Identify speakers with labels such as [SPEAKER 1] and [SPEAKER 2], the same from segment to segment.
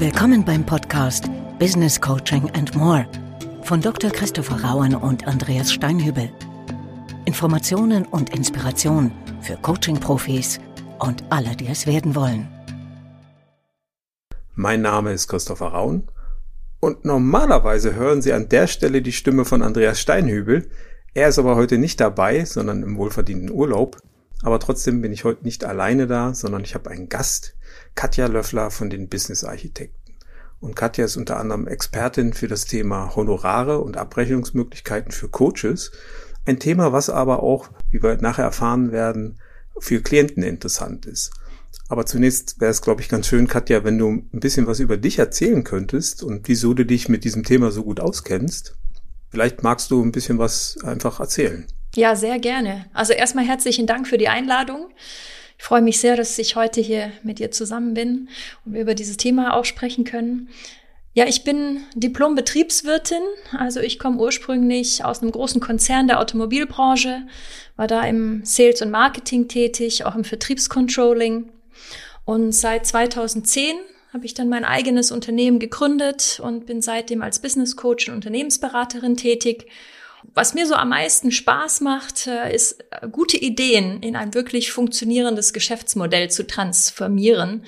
[SPEAKER 1] Willkommen beim Podcast Business Coaching and More von Dr. Christopher Rauen und Andreas Steinhübel. Informationen und Inspiration für Coaching-Profis und alle, die es werden wollen.
[SPEAKER 2] Mein Name ist Christopher Rauen und normalerweise hören Sie an der Stelle die Stimme von Andreas Steinhübel. Er ist aber heute nicht dabei, sondern im wohlverdienten Urlaub. Aber trotzdem bin ich heute nicht alleine da, sondern ich habe einen Gast, Katja Löffler von den Business Architekten. Und Katja ist unter anderem Expertin für das Thema Honorare und Abrechnungsmöglichkeiten für Coaches. Ein Thema, was aber auch, wie wir nachher erfahren werden, für Klienten interessant ist. Aber zunächst wäre es, glaube ich, ganz schön, Katja, wenn du ein bisschen was über dich erzählen könntest und wieso du dich mit diesem Thema so gut auskennst. Vielleicht magst du ein bisschen was einfach erzählen.
[SPEAKER 3] Ja, sehr gerne. Also erstmal herzlichen Dank für die Einladung. Ich freue mich sehr, dass ich heute hier mit dir zusammen bin und wir über dieses Thema auch sprechen können. Ja, ich bin Diplom-Betriebswirtin. Also ich komme ursprünglich aus einem großen Konzern der Automobilbranche, war da im Sales und Marketing tätig, auch im Vertriebscontrolling. Und seit 2010 habe ich dann mein eigenes Unternehmen gegründet und bin seitdem als Business Coach und Unternehmensberaterin tätig was mir so am meisten Spaß macht, äh, ist äh, gute Ideen in ein wirklich funktionierendes Geschäftsmodell zu transformieren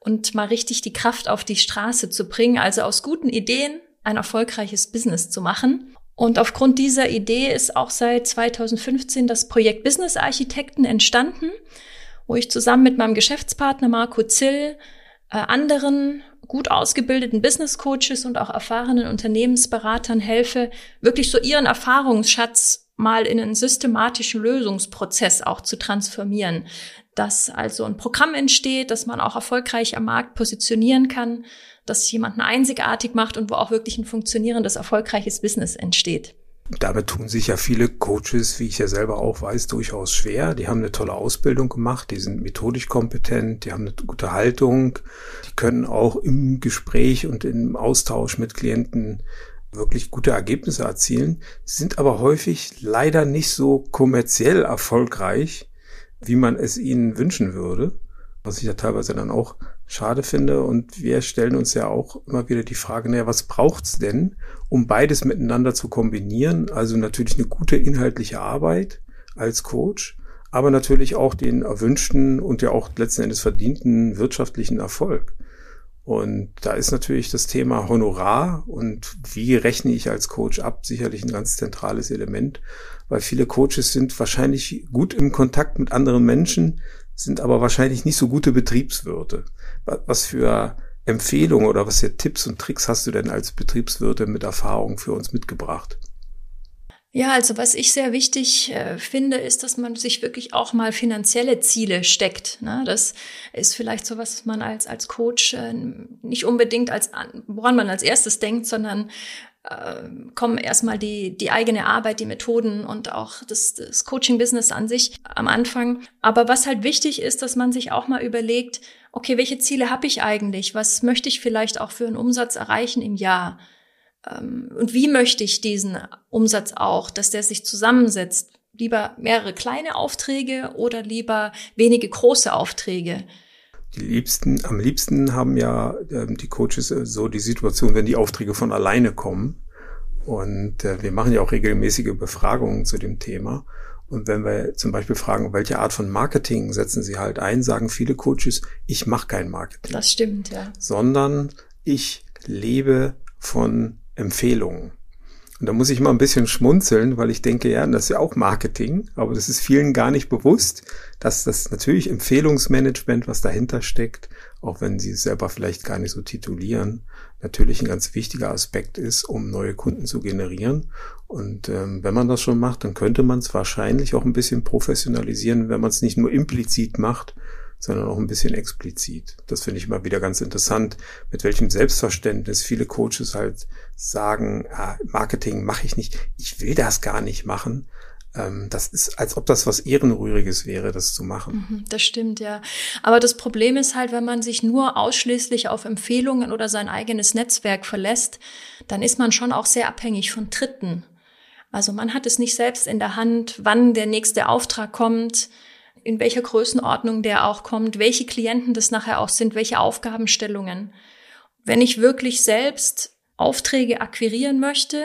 [SPEAKER 3] und mal richtig die Kraft auf die Straße zu bringen, also aus guten Ideen ein erfolgreiches Business zu machen. Und aufgrund dieser Idee ist auch seit 2015 das Projekt Business Architekten entstanden, wo ich zusammen mit meinem Geschäftspartner Marco Zill äh, anderen gut ausgebildeten Business Coaches und auch erfahrenen Unternehmensberatern helfe, wirklich so ihren Erfahrungsschatz mal in einen systematischen Lösungsprozess auch zu transformieren. Dass also ein Programm entsteht, dass man auch erfolgreich am Markt positionieren kann, dass jemanden einzigartig macht und wo auch wirklich ein funktionierendes, erfolgreiches Business entsteht.
[SPEAKER 2] Damit tun sich ja viele Coaches, wie ich ja selber auch weiß, durchaus schwer. Die haben eine tolle Ausbildung gemacht, die sind methodisch kompetent, die haben eine gute Haltung, die können auch im Gespräch und im Austausch mit Klienten wirklich gute Ergebnisse erzielen, sind aber häufig leider nicht so kommerziell erfolgreich, wie man es ihnen wünschen würde, was ich ja teilweise dann auch schade finde. Und wir stellen uns ja auch immer wieder die Frage, naja, was braucht's denn, um beides miteinander zu kombinieren? Also natürlich eine gute inhaltliche Arbeit als Coach, aber natürlich auch den erwünschten und ja auch letzten Endes verdienten wirtschaftlichen Erfolg. Und da ist natürlich das Thema Honorar und wie rechne ich als Coach ab sicherlich ein ganz zentrales Element, weil viele Coaches sind wahrscheinlich gut im Kontakt mit anderen Menschen, sind aber wahrscheinlich nicht so gute Betriebswirte. Was für Empfehlungen oder was für Tipps und Tricks hast du denn als Betriebswirte mit Erfahrung für uns mitgebracht?
[SPEAKER 3] Ja, also was ich sehr wichtig äh, finde, ist, dass man sich wirklich auch mal finanzielle Ziele steckt. Ne? Das ist vielleicht so was, man als, als Coach äh, nicht unbedingt als, woran man als erstes denkt, sondern äh, kommen erstmal die, die eigene Arbeit, die Methoden und auch das, das Coaching-Business an sich am Anfang. Aber was halt wichtig ist, dass man sich auch mal überlegt, okay, welche Ziele habe ich eigentlich? Was möchte ich vielleicht auch für einen Umsatz erreichen im Jahr? Ähm, und wie möchte ich diesen Umsatz auch, dass der sich zusammensetzt? Lieber mehrere kleine Aufträge oder lieber wenige große Aufträge?
[SPEAKER 2] Die liebsten, am liebsten haben ja äh, die Coaches äh, so die Situation, wenn die Aufträge von alleine kommen. Und äh, wir machen ja auch regelmäßige Befragungen zu dem Thema. Und wenn wir zum Beispiel fragen, welche Art von Marketing setzen Sie halt ein, sagen viele Coaches, ich mache kein Marketing.
[SPEAKER 3] Das stimmt, ja.
[SPEAKER 2] Sondern ich lebe von Empfehlungen. Und da muss ich mal ein bisschen schmunzeln, weil ich denke, ja, das ist ja auch Marketing, aber das ist vielen gar nicht bewusst, dass das natürlich Empfehlungsmanagement, was dahinter steckt, auch wenn sie es selber vielleicht gar nicht so titulieren, natürlich ein ganz wichtiger Aspekt ist, um neue Kunden zu generieren. Und ähm, wenn man das schon macht, dann könnte man es wahrscheinlich auch ein bisschen professionalisieren, wenn man es nicht nur implizit macht, sondern auch ein bisschen explizit. Das finde ich immer wieder ganz interessant, mit welchem Selbstverständnis viele Coaches halt sagen, ah, Marketing mache ich nicht, ich will das gar nicht machen. Ähm, das ist, als ob das was Ehrenrühriges wäre, das zu machen.
[SPEAKER 3] Mhm, das stimmt, ja. Aber das Problem ist halt, wenn man sich nur ausschließlich auf Empfehlungen oder sein eigenes Netzwerk verlässt, dann ist man schon auch sehr abhängig von Dritten. Also man hat es nicht selbst in der Hand, wann der nächste Auftrag kommt, in welcher Größenordnung der auch kommt, welche Klienten das nachher auch sind, welche Aufgabenstellungen. wenn ich wirklich selbst Aufträge akquirieren möchte,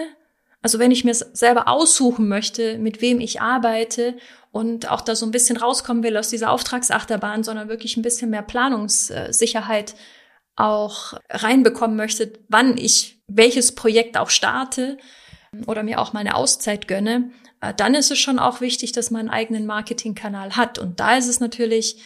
[SPEAKER 3] also wenn ich mir selber aussuchen möchte, mit wem ich arbeite und auch da so ein bisschen rauskommen will aus dieser Auftragsachterbahn, sondern wirklich ein bisschen mehr Planungssicherheit auch reinbekommen möchte, wann ich welches Projekt auch starte oder mir auch meine Auszeit gönne, äh, dann ist es schon auch wichtig, dass man einen eigenen Marketingkanal hat. Und da ist es natürlich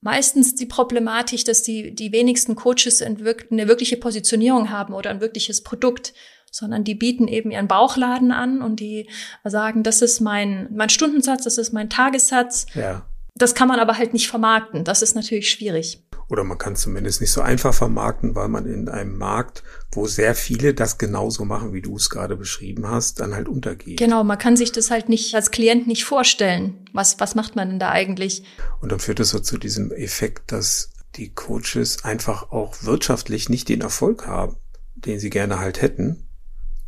[SPEAKER 3] meistens die Problematik, dass die, die wenigsten Coaches eine wirkliche Positionierung haben oder ein wirkliches Produkt, sondern die bieten eben ihren Bauchladen an und die sagen, das ist mein, mein Stundensatz, das ist mein Tagessatz. Ja. Das kann man aber halt nicht vermarkten. Das ist natürlich schwierig.
[SPEAKER 2] Oder man kann zumindest nicht so einfach vermarkten, weil man in einem Markt, wo sehr viele das genauso machen, wie du es gerade beschrieben hast, dann halt untergeht.
[SPEAKER 3] Genau, man kann sich das halt nicht als Klient nicht vorstellen. Was, was macht man denn da eigentlich?
[SPEAKER 2] Und dann führt es so zu diesem Effekt, dass die Coaches einfach auch wirtschaftlich nicht den Erfolg haben, den sie gerne halt hätten.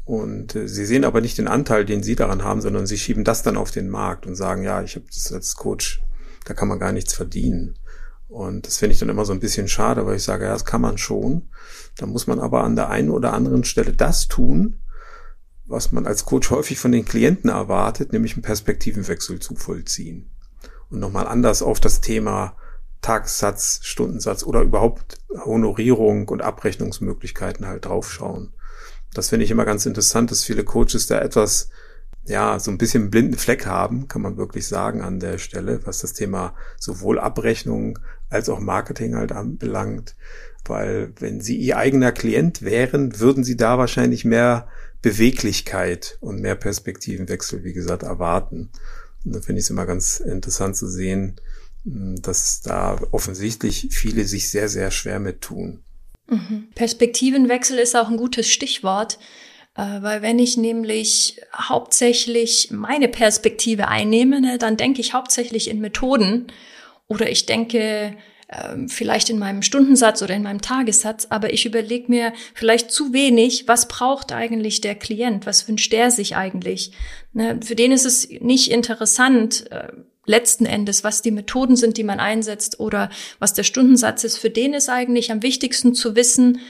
[SPEAKER 2] Und äh, sie sehen aber nicht den Anteil, den sie daran haben, sondern sie schieben das dann auf den Markt und sagen, ja, ich habe das als Coach, da kann man gar nichts verdienen. Und das finde ich dann immer so ein bisschen schade, weil ich sage, ja, das kann man schon. Da muss man aber an der einen oder anderen Stelle das tun, was man als Coach häufig von den Klienten erwartet, nämlich einen Perspektivenwechsel zu vollziehen. Und nochmal anders auf das Thema Tagessatz, Stundensatz oder überhaupt Honorierung und Abrechnungsmöglichkeiten halt draufschauen. Das finde ich immer ganz interessant, dass viele Coaches da etwas ja, so ein bisschen blinden Fleck haben, kann man wirklich sagen an der Stelle, was das Thema sowohl Abrechnung als auch Marketing halt anbelangt. Weil wenn Sie Ihr eigener Klient wären, würden Sie da wahrscheinlich mehr Beweglichkeit und mehr Perspektivenwechsel, wie gesagt, erwarten. Und da finde ich es immer ganz interessant zu sehen, hm, dass da offensichtlich viele sich sehr, sehr schwer mit tun.
[SPEAKER 3] Perspektivenwechsel ist auch ein gutes Stichwort. Äh, weil wenn ich nämlich hauptsächlich meine Perspektive einnehme, ne, dann denke ich hauptsächlich in Methoden oder ich denke ähm, vielleicht in meinem Stundensatz oder in meinem Tagessatz, aber ich überlege mir vielleicht zu wenig, was braucht eigentlich der Klient, was wünscht der sich eigentlich. Ne, für den ist es nicht interessant, äh, letzten Endes, was die Methoden sind, die man einsetzt oder was der Stundensatz ist. Für den ist eigentlich am wichtigsten zu wissen,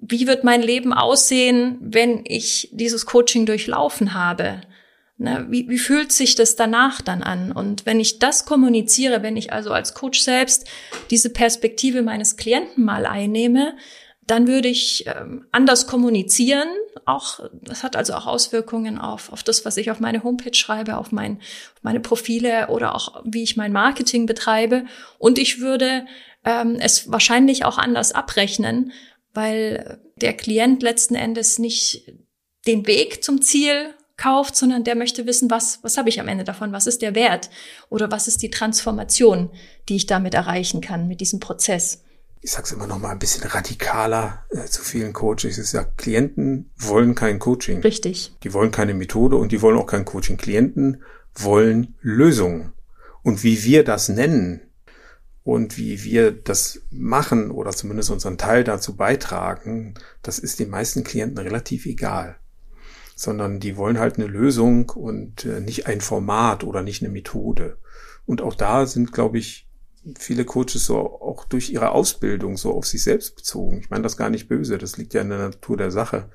[SPEAKER 3] wie wird mein Leben aussehen, wenn ich dieses Coaching durchlaufen habe? Ne, wie, wie fühlt sich das danach dann an? Und wenn ich das kommuniziere, wenn ich also als Coach selbst diese Perspektive meines Klienten mal einnehme, dann würde ich ähm, anders kommunizieren. Auch das hat also auch Auswirkungen auf, auf das, was ich auf meine Homepage schreibe, auf, mein, auf meine Profile oder auch wie ich mein Marketing betreibe. Und ich würde ähm, es wahrscheinlich auch anders abrechnen, weil der Klient letzten Endes nicht den Weg zum Ziel kauft, sondern der möchte wissen, was, was habe ich am Ende davon, was ist der Wert oder was ist die Transformation, die ich damit erreichen kann mit diesem Prozess.
[SPEAKER 2] Ich sage es immer noch mal ein bisschen radikaler äh, zu vielen Coaches. Ich sage, Klienten wollen kein Coaching.
[SPEAKER 3] Richtig.
[SPEAKER 2] Die wollen keine Methode und die wollen auch kein Coaching. Klienten wollen Lösungen. Und wie wir das nennen, und wie wir das machen oder zumindest unseren Teil dazu beitragen, das ist den meisten Klienten relativ egal. Sondern die wollen halt eine Lösung und äh, nicht ein Format oder nicht eine Methode. Und auch da sind, glaube ich, viele Coaches so auch durch ihre Ausbildung so auf sich selbst bezogen. Ich meine das gar nicht böse, das liegt ja in der Natur der Sache.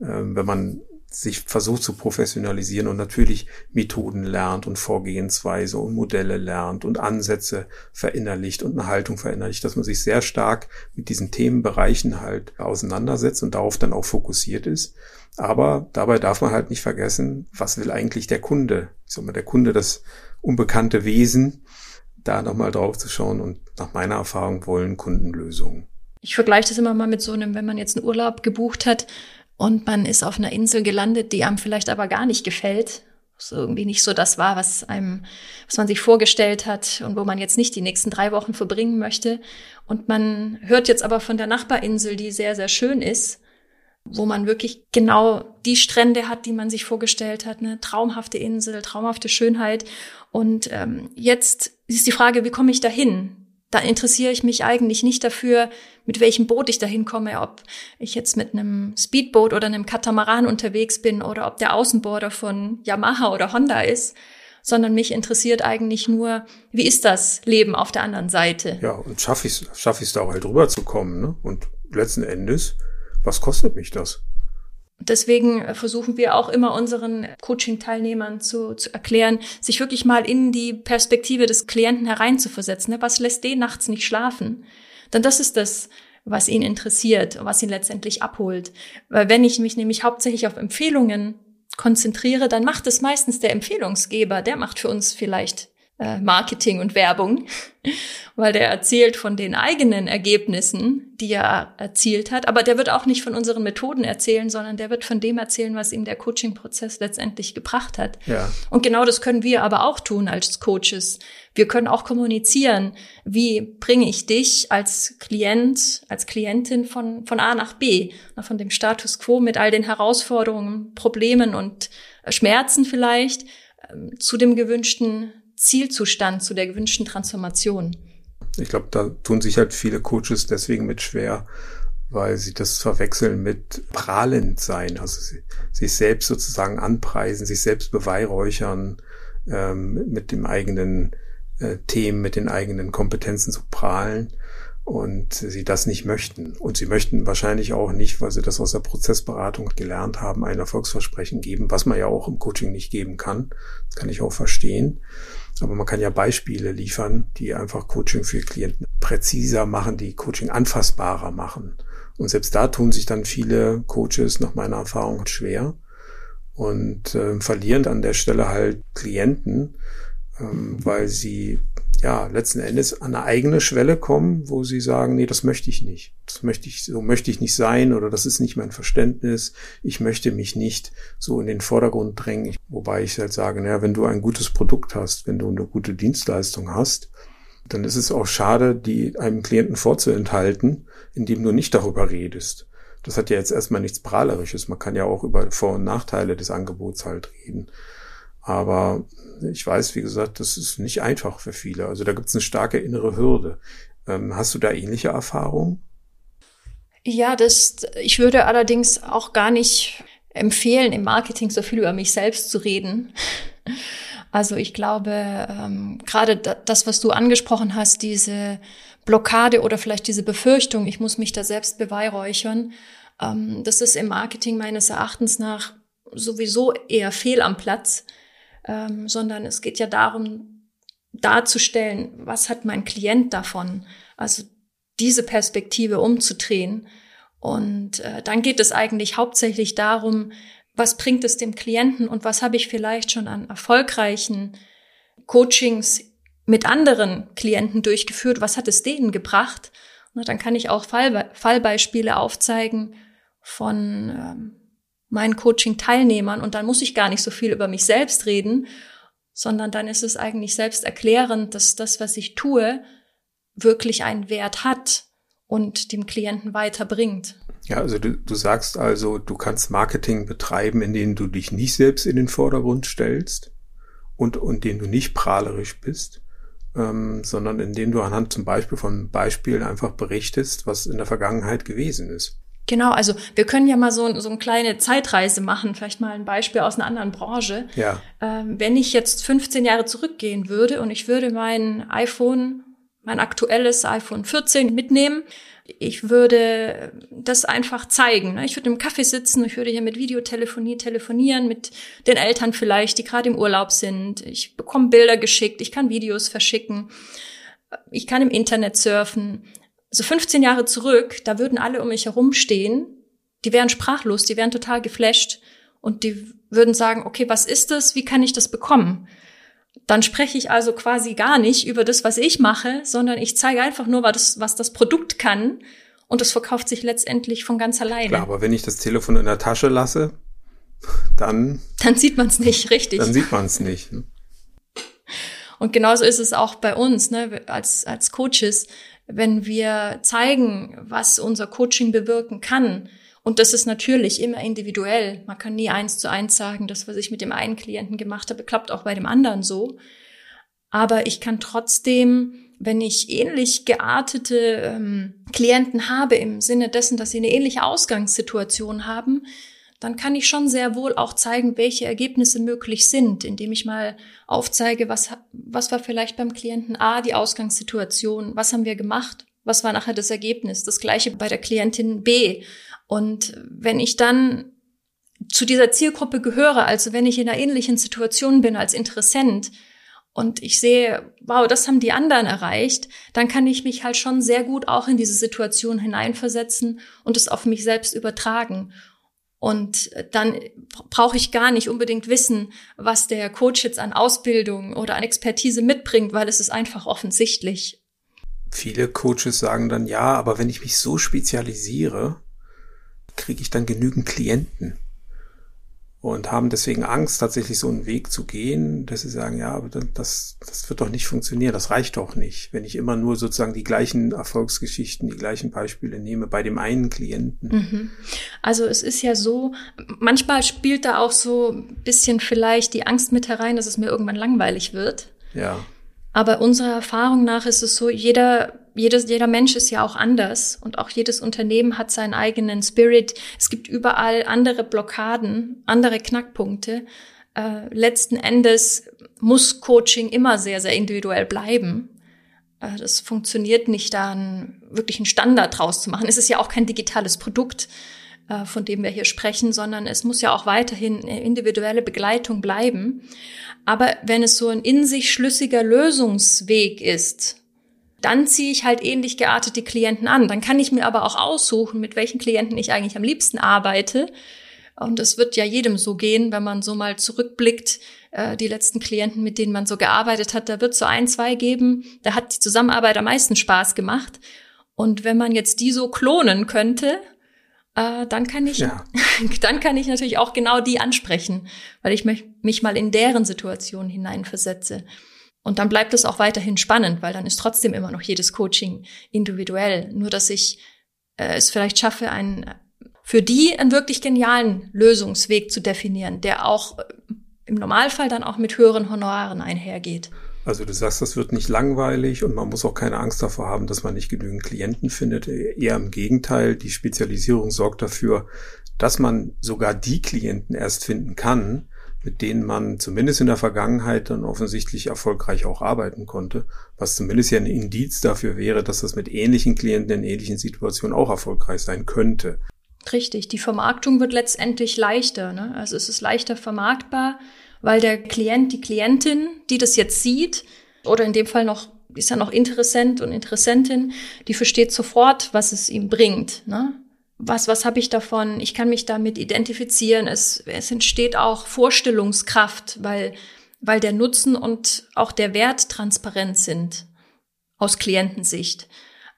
[SPEAKER 2] Ähm, wenn man sich versucht zu professionalisieren und natürlich Methoden lernt und Vorgehensweise und Modelle lernt und Ansätze verinnerlicht und eine Haltung verinnerlicht, dass man sich sehr stark mit diesen Themenbereichen halt auseinandersetzt und darauf dann auch fokussiert ist. Aber dabei darf man halt nicht vergessen, was will eigentlich der Kunde? Ich sag mal, der Kunde, das unbekannte Wesen, da nochmal drauf zu schauen und nach meiner Erfahrung wollen Kunden Lösungen.
[SPEAKER 3] Ich vergleiche das immer mal mit so einem, wenn man jetzt einen Urlaub gebucht hat und man ist auf einer Insel gelandet, die einem vielleicht aber gar nicht gefällt. So irgendwie nicht so das war, was einem, was man sich vorgestellt hat und wo man jetzt nicht die nächsten drei Wochen verbringen möchte. Und man hört jetzt aber von der Nachbarinsel, die sehr, sehr schön ist, wo man wirklich genau die Strände hat, die man sich vorgestellt hat, eine traumhafte Insel, traumhafte Schönheit. Und ähm, jetzt ist die Frage, wie komme ich dahin? da interessiere ich mich eigentlich nicht dafür, mit welchem Boot ich dahin komme, ob ich jetzt mit einem Speedboot oder einem Katamaran unterwegs bin oder ob der Außenborder von Yamaha oder Honda ist, sondern mich interessiert eigentlich nur, wie ist das Leben auf der anderen Seite?
[SPEAKER 2] Ja, und schaffe ich es schaffe ich da auch halt rüberzukommen, ne? Und letzten Endes was kostet mich das?
[SPEAKER 3] Deswegen versuchen wir auch immer unseren Coaching-Teilnehmern zu, zu erklären, sich wirklich mal in die Perspektive des Klienten hereinzuversetzen. Ne? Was lässt den nachts nicht schlafen? Denn das ist das, was ihn interessiert, was ihn letztendlich abholt. Weil wenn ich mich nämlich hauptsächlich auf Empfehlungen konzentriere, dann macht es meistens der Empfehlungsgeber, der macht für uns vielleicht äh, Marketing und Werbung, weil der erzählt von den eigenen Ergebnissen, die er erzielt hat. Aber der wird auch nicht von unseren Methoden erzählen, sondern der wird von dem erzählen, was ihm der Coaching-Prozess letztendlich gebracht hat. Ja. Und genau das können wir aber auch tun als Coaches. Wir können auch kommunizieren, wie bringe ich dich als Klient, als Klientin von, von A nach B, von dem Status quo mit all den Herausforderungen, Problemen und Schmerzen vielleicht, ähm, zu dem gewünschten Zielzustand, zu der gewünschten Transformation.
[SPEAKER 2] Ich glaube, da tun sich halt viele Coaches deswegen mit schwer, weil sie das verwechseln mit prahlend sein, also sie, sich selbst sozusagen anpreisen, sich selbst beweihräuchern, ähm, mit dem eigenen äh, Themen, mit den eigenen Kompetenzen zu prahlen und sie das nicht möchten. Und sie möchten wahrscheinlich auch nicht, weil sie das aus der Prozessberatung gelernt haben, ein Erfolgsversprechen geben, was man ja auch im Coaching nicht geben kann. Das kann ich auch verstehen. Aber man kann ja Beispiele liefern, die einfach Coaching für Klienten präziser machen, die Coaching anfassbarer machen. Und selbst da tun sich dann viele Coaches nach meiner Erfahrung schwer und äh, verlieren an der Stelle halt Klienten, ähm, weil sie ja, letzten Endes an eine eigene Schwelle kommen, wo sie sagen, nee, das möchte ich nicht. Das möchte ich, so möchte ich nicht sein oder das ist nicht mein Verständnis. Ich möchte mich nicht so in den Vordergrund drängen. Wobei ich halt sage, naja, wenn du ein gutes Produkt hast, wenn du eine gute Dienstleistung hast, dann ist es auch schade, die einem Klienten vorzuenthalten, indem du nicht darüber redest. Das hat ja jetzt erstmal nichts Prahlerisches. Man kann ja auch über Vor- und Nachteile des Angebots halt reden. Aber ich weiß, wie gesagt, das ist nicht einfach für viele. Also da gibt es eine starke innere Hürde. Ähm, hast du da ähnliche Erfahrungen?
[SPEAKER 3] Ja, das, ich würde allerdings auch gar nicht empfehlen, im Marketing so viel über mich selbst zu reden. Also ich glaube, ähm, gerade das, was du angesprochen hast, diese Blockade oder vielleicht diese Befürchtung, ich muss mich da selbst beweihräuchern, ähm, das ist im Marketing meines Erachtens nach sowieso eher fehl am Platz ähm, sondern es geht ja darum, darzustellen, was hat mein Klient davon? Also diese Perspektive umzudrehen. Und äh, dann geht es eigentlich hauptsächlich darum, was bringt es dem Klienten und was habe ich vielleicht schon an erfolgreichen Coachings mit anderen Klienten durchgeführt, was hat es denen gebracht? Und dann kann ich auch Fallbe Fallbeispiele aufzeigen von ähm, meinen Coaching-Teilnehmern und dann muss ich gar nicht so viel über mich selbst reden, sondern dann ist es eigentlich selbst erklärend, dass das, was ich tue, wirklich einen Wert hat und dem Klienten weiterbringt.
[SPEAKER 2] Ja, also du, du sagst also, du kannst Marketing betreiben, in dem du dich nicht selbst in den Vordergrund stellst und, und den du nicht prahlerisch bist, ähm, sondern indem du anhand zum Beispiel von Beispielen einfach berichtest, was in der Vergangenheit gewesen ist.
[SPEAKER 3] Genau, also wir können ja mal so, so eine kleine Zeitreise machen, vielleicht mal ein Beispiel aus einer anderen Branche. Ja. Ähm, wenn ich jetzt 15 Jahre zurückgehen würde und ich würde mein iPhone, mein aktuelles iPhone 14 mitnehmen, ich würde das einfach zeigen. Ne? Ich würde im Kaffee sitzen, ich würde hier mit Videotelefonie telefonieren, mit den Eltern vielleicht, die gerade im Urlaub sind. Ich bekomme Bilder geschickt, ich kann Videos verschicken, ich kann im Internet surfen so 15 Jahre zurück, da würden alle um mich herum stehen, die wären sprachlos, die wären total geflasht und die würden sagen, okay, was ist das? Wie kann ich das bekommen? Dann spreche ich also quasi gar nicht über das, was ich mache, sondern ich zeige einfach nur, was das, was das Produkt kann und es verkauft sich letztendlich von ganz alleine.
[SPEAKER 2] Klar, aber wenn ich das Telefon in der Tasche lasse, dann
[SPEAKER 3] dann sieht man es nicht richtig.
[SPEAKER 2] Dann sieht man es nicht.
[SPEAKER 3] Und genauso ist es auch bei uns, ne, als als Coaches wenn wir zeigen, was unser Coaching bewirken kann. Und das ist natürlich immer individuell. Man kann nie eins zu eins sagen, das, was ich mit dem einen Klienten gemacht habe, klappt auch bei dem anderen so. Aber ich kann trotzdem, wenn ich ähnlich geartete ähm, Klienten habe, im Sinne dessen, dass sie eine ähnliche Ausgangssituation haben, dann kann ich schon sehr wohl auch zeigen, welche Ergebnisse möglich sind, indem ich mal aufzeige, was, was war vielleicht beim Klienten A die Ausgangssituation, was haben wir gemacht, was war nachher das Ergebnis. Das gleiche bei der Klientin B. Und wenn ich dann zu dieser Zielgruppe gehöre, also wenn ich in einer ähnlichen Situation bin als Interessent und ich sehe, wow, das haben die anderen erreicht, dann kann ich mich halt schon sehr gut auch in diese Situation hineinversetzen und es auf mich selbst übertragen. Und dann brauche ich gar nicht unbedingt wissen, was der Coach jetzt an Ausbildung oder an Expertise mitbringt, weil es ist einfach offensichtlich.
[SPEAKER 2] Viele Coaches sagen dann, ja, aber wenn ich mich so spezialisiere, kriege ich dann genügend Klienten und haben deswegen Angst, tatsächlich so einen Weg zu gehen, dass sie sagen, ja, aber das, das wird doch nicht funktionieren, das reicht doch nicht, wenn ich immer nur sozusagen die gleichen Erfolgsgeschichten, die gleichen Beispiele nehme bei dem einen Klienten. Mhm.
[SPEAKER 3] Also es ist ja so, manchmal spielt da auch so ein bisschen vielleicht die Angst mit herein, dass es mir irgendwann langweilig wird.
[SPEAKER 2] Ja.
[SPEAKER 3] Aber unserer Erfahrung nach ist es so, jeder jedes, jeder Mensch ist ja auch anders und auch jedes Unternehmen hat seinen eigenen Spirit. Es gibt überall andere Blockaden, andere Knackpunkte. Äh, letzten Endes muss Coaching immer sehr, sehr individuell bleiben. Äh, das funktioniert nicht, da einen wirklichen Standard draus zu machen. Es ist ja auch kein digitales Produkt, von dem wir hier sprechen, sondern es muss ja auch weiterhin individuelle Begleitung bleiben. Aber wenn es so ein in sich schlüssiger Lösungsweg ist, dann ziehe ich halt ähnlich geartete Klienten an. Dann kann ich mir aber auch aussuchen, mit welchen Klienten ich eigentlich am liebsten arbeite. Und es wird ja jedem so gehen, wenn man so mal zurückblickt, äh, die letzten Klienten, mit denen man so gearbeitet hat, da wird so ein, zwei geben, da hat die Zusammenarbeit am meisten Spaß gemacht. Und wenn man jetzt die so klonen könnte, äh, dann kann ich, ja. dann kann ich natürlich auch genau die ansprechen, weil ich mich, mich mal in deren Situation hineinversetze. Und dann bleibt es auch weiterhin spannend, weil dann ist trotzdem immer noch jedes Coaching individuell. Nur dass ich äh, es vielleicht schaffe, einen für die einen wirklich genialen Lösungsweg zu definieren, der auch äh, im Normalfall dann auch mit höheren Honoraren einhergeht.
[SPEAKER 2] Also du sagst, das wird nicht langweilig und man muss auch keine Angst davor haben, dass man nicht genügend Klienten findet. Eher im Gegenteil, die Spezialisierung sorgt dafür, dass man sogar die Klienten erst finden kann, mit denen man zumindest in der Vergangenheit dann offensichtlich erfolgreich auch arbeiten konnte, was zumindest ja ein Indiz dafür wäre, dass das mit ähnlichen Klienten in ähnlichen Situationen auch erfolgreich sein könnte.
[SPEAKER 3] Richtig, die Vermarktung wird letztendlich leichter. Ne? Also es ist leichter vermarktbar, weil der Klient, die Klientin, die das jetzt sieht, oder in dem Fall noch ist ja noch Interessent und Interessentin, die versteht sofort, was es ihm bringt. Ne? was, was habe ich davon? Ich kann mich damit identifizieren. Es, es entsteht auch Vorstellungskraft, weil, weil der Nutzen und auch der Wert transparent sind aus Klientensicht.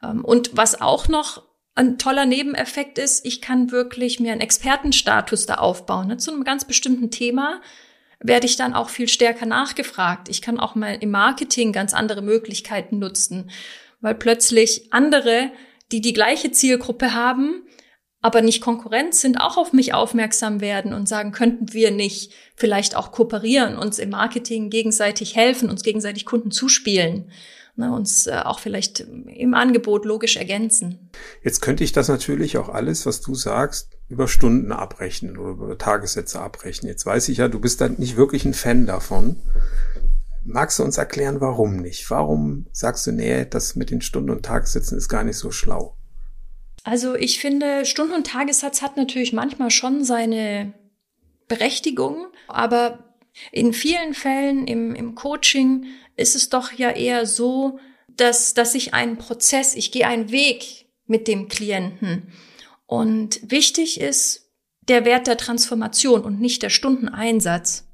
[SPEAKER 3] Ähm, und was auch noch ein toller Nebeneffekt ist, ich kann wirklich mir einen Expertenstatus da aufbauen. Ne? Zu einem ganz bestimmten Thema werde ich dann auch viel stärker nachgefragt. Ich kann auch mal im Marketing ganz andere Möglichkeiten nutzen, weil plötzlich andere, die die gleiche Zielgruppe haben, aber nicht Konkurrenz sind, auch auf mich aufmerksam werden und sagen, könnten wir nicht vielleicht auch kooperieren, uns im Marketing gegenseitig helfen, uns gegenseitig Kunden zuspielen, ne, uns äh, auch vielleicht im Angebot logisch ergänzen.
[SPEAKER 2] Jetzt könnte ich das natürlich auch alles, was du sagst, über Stunden abrechnen oder über Tagessätze abrechnen. Jetzt weiß ich ja, du bist da nicht wirklich ein Fan davon. Magst du uns erklären, warum nicht? Warum sagst du, nee, das mit den Stunden und Tagessätzen ist gar nicht so schlau?
[SPEAKER 3] Also ich finde, Stunden- und Tagessatz hat natürlich manchmal schon seine Berechtigung, aber in vielen Fällen im, im Coaching ist es doch ja eher so, dass, dass ich einen Prozess, ich gehe einen Weg mit dem Klienten. Und wichtig ist der Wert der Transformation und nicht der Stundeneinsatz.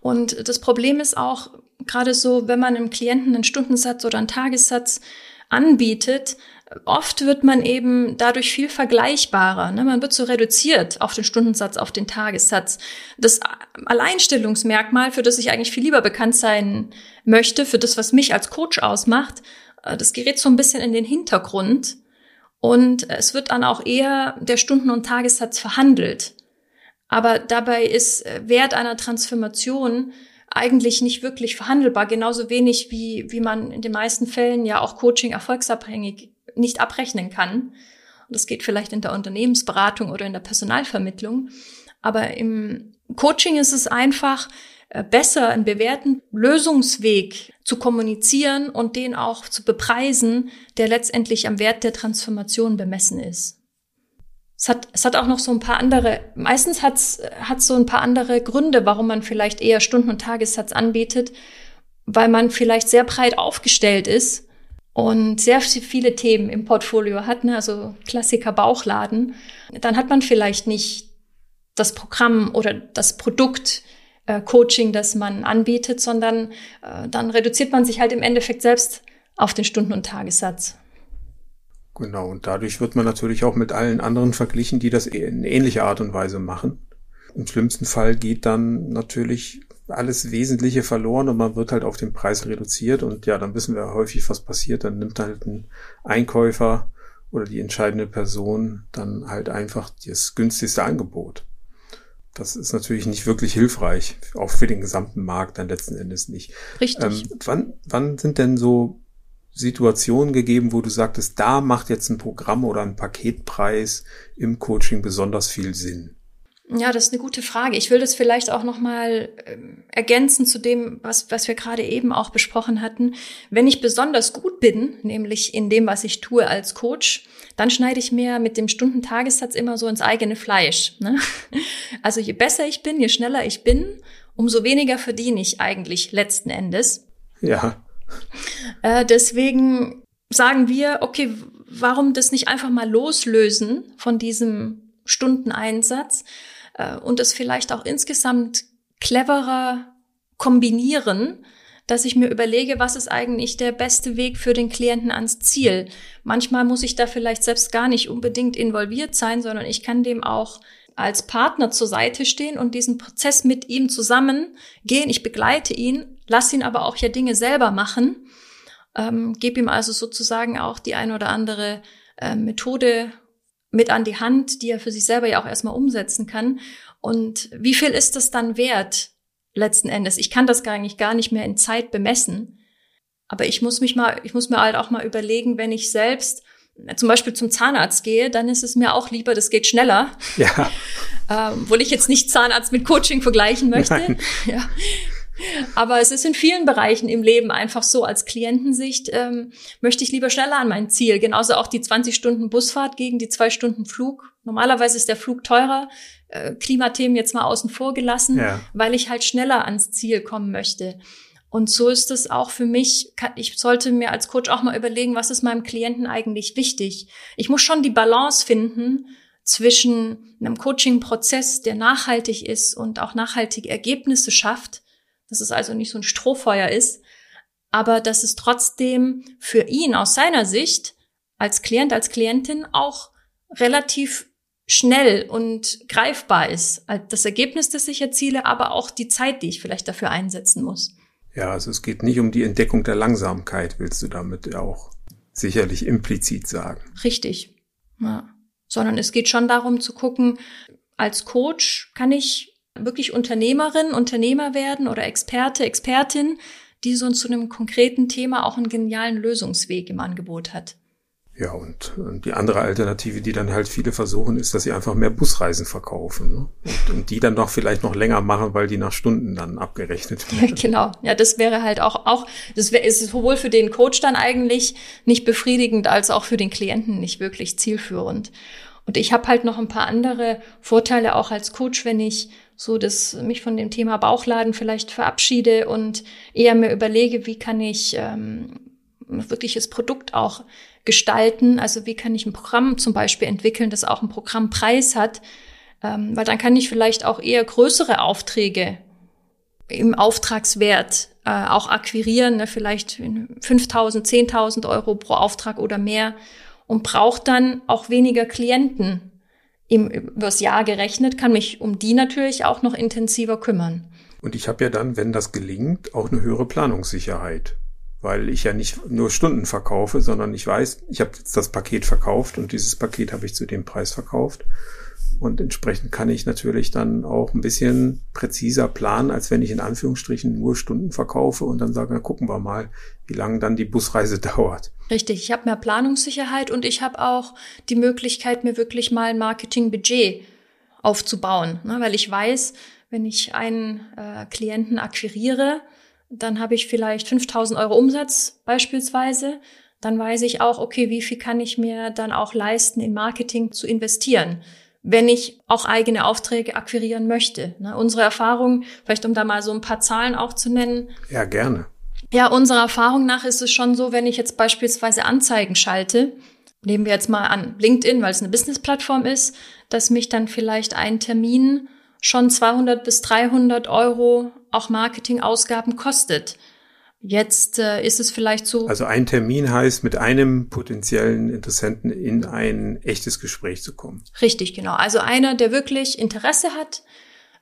[SPEAKER 3] Und das Problem ist auch gerade so, wenn man einem Klienten einen Stundensatz oder einen Tagessatz anbietet, oft wird man eben dadurch viel vergleichbarer. Ne? Man wird so reduziert auf den Stundensatz, auf den Tagessatz. Das Alleinstellungsmerkmal, für das ich eigentlich viel lieber bekannt sein möchte, für das, was mich als Coach ausmacht, äh, das gerät so ein bisschen in den Hintergrund. Und es wird dann auch eher der Stunden- und Tagessatz verhandelt. Aber dabei ist äh, Wert einer Transformation eigentlich nicht wirklich verhandelbar, genauso wenig wie, wie man in den meisten Fällen ja auch Coaching erfolgsabhängig nicht abrechnen kann. Und das geht vielleicht in der Unternehmensberatung oder in der Personalvermittlung. Aber im Coaching ist es einfach äh, besser, einen bewährten Lösungsweg zu kommunizieren und den auch zu bepreisen, der letztendlich am Wert der Transformation bemessen ist. Es hat, es hat auch noch so ein paar andere, meistens hat es so ein paar andere Gründe, warum man vielleicht eher Stunden- und Tagessatz anbietet, weil man vielleicht sehr breit aufgestellt ist und sehr viele Themen im Portfolio hat, ne? also Klassiker Bauchladen, dann hat man vielleicht nicht das Programm oder das Produkt äh, Coaching, das man anbietet, sondern äh, dann reduziert man sich halt im Endeffekt selbst auf den Stunden- und Tagessatz.
[SPEAKER 2] Genau, und dadurch wird man natürlich auch mit allen anderen verglichen, die das in ähnlicher Art und Weise machen. Im schlimmsten Fall geht dann natürlich alles Wesentliche verloren und man wird halt auf den Preis reduziert und ja, dann wissen wir häufig, was passiert. Dann nimmt halt ein Einkäufer oder die entscheidende Person dann halt einfach das günstigste Angebot. Das ist natürlich nicht wirklich hilfreich, auch für den gesamten Markt dann letzten Endes nicht.
[SPEAKER 3] Richtig. Ähm,
[SPEAKER 2] wann, wann sind denn so Situationen gegeben, wo du sagtest, da macht jetzt ein Programm oder ein Paketpreis im Coaching besonders viel Sinn?
[SPEAKER 3] Ja, das ist eine gute Frage. Ich will das vielleicht auch noch mal äh, ergänzen zu dem, was, was wir gerade eben auch besprochen hatten. Wenn ich besonders gut bin, nämlich in dem, was ich tue als Coach, dann schneide ich mir mit dem Stundentagessatz immer so ins eigene Fleisch. Ne? Also je besser ich bin, je schneller ich bin, umso weniger verdiene ich eigentlich letzten Endes.
[SPEAKER 2] Ja.
[SPEAKER 3] Äh, deswegen sagen wir, okay, warum das nicht einfach mal loslösen von diesem Stundeneinsatz? Äh, und es vielleicht auch insgesamt cleverer kombinieren, dass ich mir überlege, was ist eigentlich der beste Weg für den Klienten ans Ziel. Manchmal muss ich da vielleicht selbst gar nicht unbedingt involviert sein, sondern ich kann dem auch als Partner zur Seite stehen und diesen Prozess mit ihm zusammen gehen. Ich begleite ihn, lasse ihn aber auch ja Dinge selber machen, ähm, gebe ihm also sozusagen auch die ein oder andere äh, Methode mit an die Hand, die er für sich selber ja auch erstmal umsetzen kann. Und wie viel ist das dann wert letzten Endes? Ich kann das gar nicht, gar nicht mehr in Zeit bemessen. Aber ich muss mich mal, ich muss mir halt auch mal überlegen, wenn ich selbst zum Beispiel zum Zahnarzt gehe, dann ist es mir auch lieber, das geht schneller.
[SPEAKER 2] Ja.
[SPEAKER 3] ähm, wo ich jetzt nicht Zahnarzt mit Coaching vergleichen möchte. Nein. Ja. Aber es ist in vielen Bereichen im Leben einfach so, als Klientensicht ähm, möchte ich lieber schneller an mein Ziel. Genauso auch die 20 Stunden Busfahrt gegen die zwei Stunden Flug. Normalerweise ist der Flug teurer, äh, Klimathemen jetzt mal außen vor gelassen, ja. weil ich halt schneller ans Ziel kommen möchte. Und so ist es auch für mich, ich sollte mir als Coach auch mal überlegen, was ist meinem Klienten eigentlich wichtig. Ich muss schon die Balance finden zwischen einem Coaching-Prozess, der nachhaltig ist und auch nachhaltige Ergebnisse schafft dass es also nicht so ein Strohfeuer ist, aber dass es trotzdem für ihn aus seiner Sicht als Klient, als Klientin auch relativ schnell und greifbar ist. Das Ergebnis, das ich erziele, aber auch die Zeit, die ich vielleicht dafür einsetzen muss.
[SPEAKER 2] Ja, also es geht nicht um die Entdeckung der Langsamkeit, willst du damit auch sicherlich implizit sagen.
[SPEAKER 3] Richtig. Ja. Sondern es geht schon darum zu gucken, als Coach kann ich wirklich Unternehmerin, Unternehmer werden oder Experte, Expertin, die so zu einem konkreten Thema auch einen genialen Lösungsweg im Angebot hat.
[SPEAKER 2] Ja, und, und die andere Alternative, die dann halt viele versuchen, ist, dass sie einfach mehr Busreisen verkaufen. Ne? Und, und die dann noch vielleicht noch länger machen, weil die nach Stunden dann abgerechnet werden.
[SPEAKER 3] Ja, genau. Ja, das wäre halt auch, auch, das wäre, ist sowohl für den Coach dann eigentlich nicht befriedigend, als auch für den Klienten nicht wirklich zielführend. Und ich habe halt noch ein paar andere Vorteile auch als Coach, wenn ich so dass mich von dem Thema Bauchladen vielleicht verabschiede und eher mir überlege, wie kann ich ähm, wirkliches Produkt auch gestalten. Also wie kann ich ein Programm zum Beispiel entwickeln, das auch einen Programmpreis hat, ähm, weil dann kann ich vielleicht auch eher größere Aufträge im Auftragswert äh, auch akquirieren, ne, vielleicht 5.000, 10.000 Euro pro Auftrag oder mehr und braucht dann auch weniger Klienten im, übers Jahr gerechnet, kann mich um die natürlich auch noch intensiver kümmern.
[SPEAKER 2] Und ich habe ja dann, wenn das gelingt, auch eine höhere Planungssicherheit. Weil ich ja nicht nur Stunden verkaufe, sondern ich weiß, ich habe jetzt das Paket verkauft und dieses Paket habe ich zu dem Preis verkauft. Und entsprechend kann ich natürlich dann auch ein bisschen präziser planen, als wenn ich in Anführungsstrichen nur Stunden verkaufe und dann sage, na, gucken wir mal, wie lange dann die Busreise dauert.
[SPEAKER 3] Richtig, ich habe mehr Planungssicherheit und ich habe auch die Möglichkeit, mir wirklich mal ein Marketingbudget aufzubauen, ne, weil ich weiß, wenn ich einen äh, Klienten akquiriere, dann habe ich vielleicht 5000 Euro Umsatz beispielsweise. dann weiß ich auch, okay, wie viel kann ich mir dann auch leisten, in Marketing zu investieren, wenn ich auch eigene Aufträge akquirieren möchte. Ne, unsere Erfahrung, vielleicht um da mal so ein paar Zahlen auch zu nennen.
[SPEAKER 2] Ja, gerne.
[SPEAKER 3] Ja, unserer Erfahrung nach ist es schon so, wenn ich jetzt beispielsweise Anzeigen schalte, nehmen wir jetzt mal an LinkedIn, weil es eine Business-Plattform ist, dass mich dann vielleicht ein Termin schon 200 bis 300 Euro auch Marketingausgaben kostet. Jetzt äh, ist es vielleicht so.
[SPEAKER 2] Also ein Termin heißt, mit einem potenziellen Interessenten in ein echtes Gespräch zu kommen.
[SPEAKER 3] Richtig, genau. Also einer, der wirklich Interesse hat,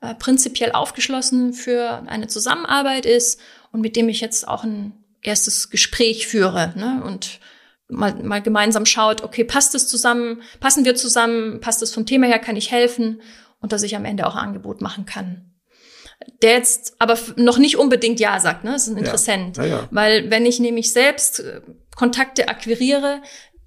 [SPEAKER 3] äh, prinzipiell aufgeschlossen für eine Zusammenarbeit ist und mit dem ich jetzt auch ein erstes Gespräch führe ne? und mal, mal gemeinsam schaut, okay, passt es zusammen, passen wir zusammen, passt es vom Thema her, kann ich helfen und dass ich am Ende auch ein Angebot machen kann der jetzt aber noch nicht unbedingt Ja sagt, ne? Das ist ein Interessent. Ja. Ja, ja. Weil wenn ich nämlich selbst äh, Kontakte akquiriere,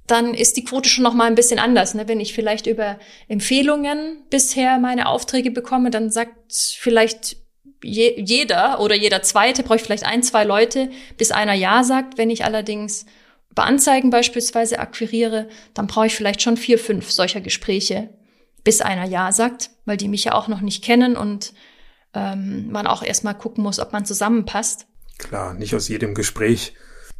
[SPEAKER 3] dann ist die Quote schon noch mal ein bisschen anders. Ne? Wenn ich vielleicht über Empfehlungen bisher meine Aufträge bekomme, dann sagt vielleicht je, jeder oder jeder Zweite, brauche ich vielleicht ein, zwei Leute, bis einer Ja sagt. Wenn ich allerdings über Anzeigen beispielsweise akquiriere, dann brauche ich vielleicht schon vier, fünf solcher Gespräche, bis einer Ja sagt, weil die mich ja auch noch nicht kennen und ähm, man auch erstmal gucken muss, ob man zusammenpasst.
[SPEAKER 2] Klar, nicht aus jedem Gespräch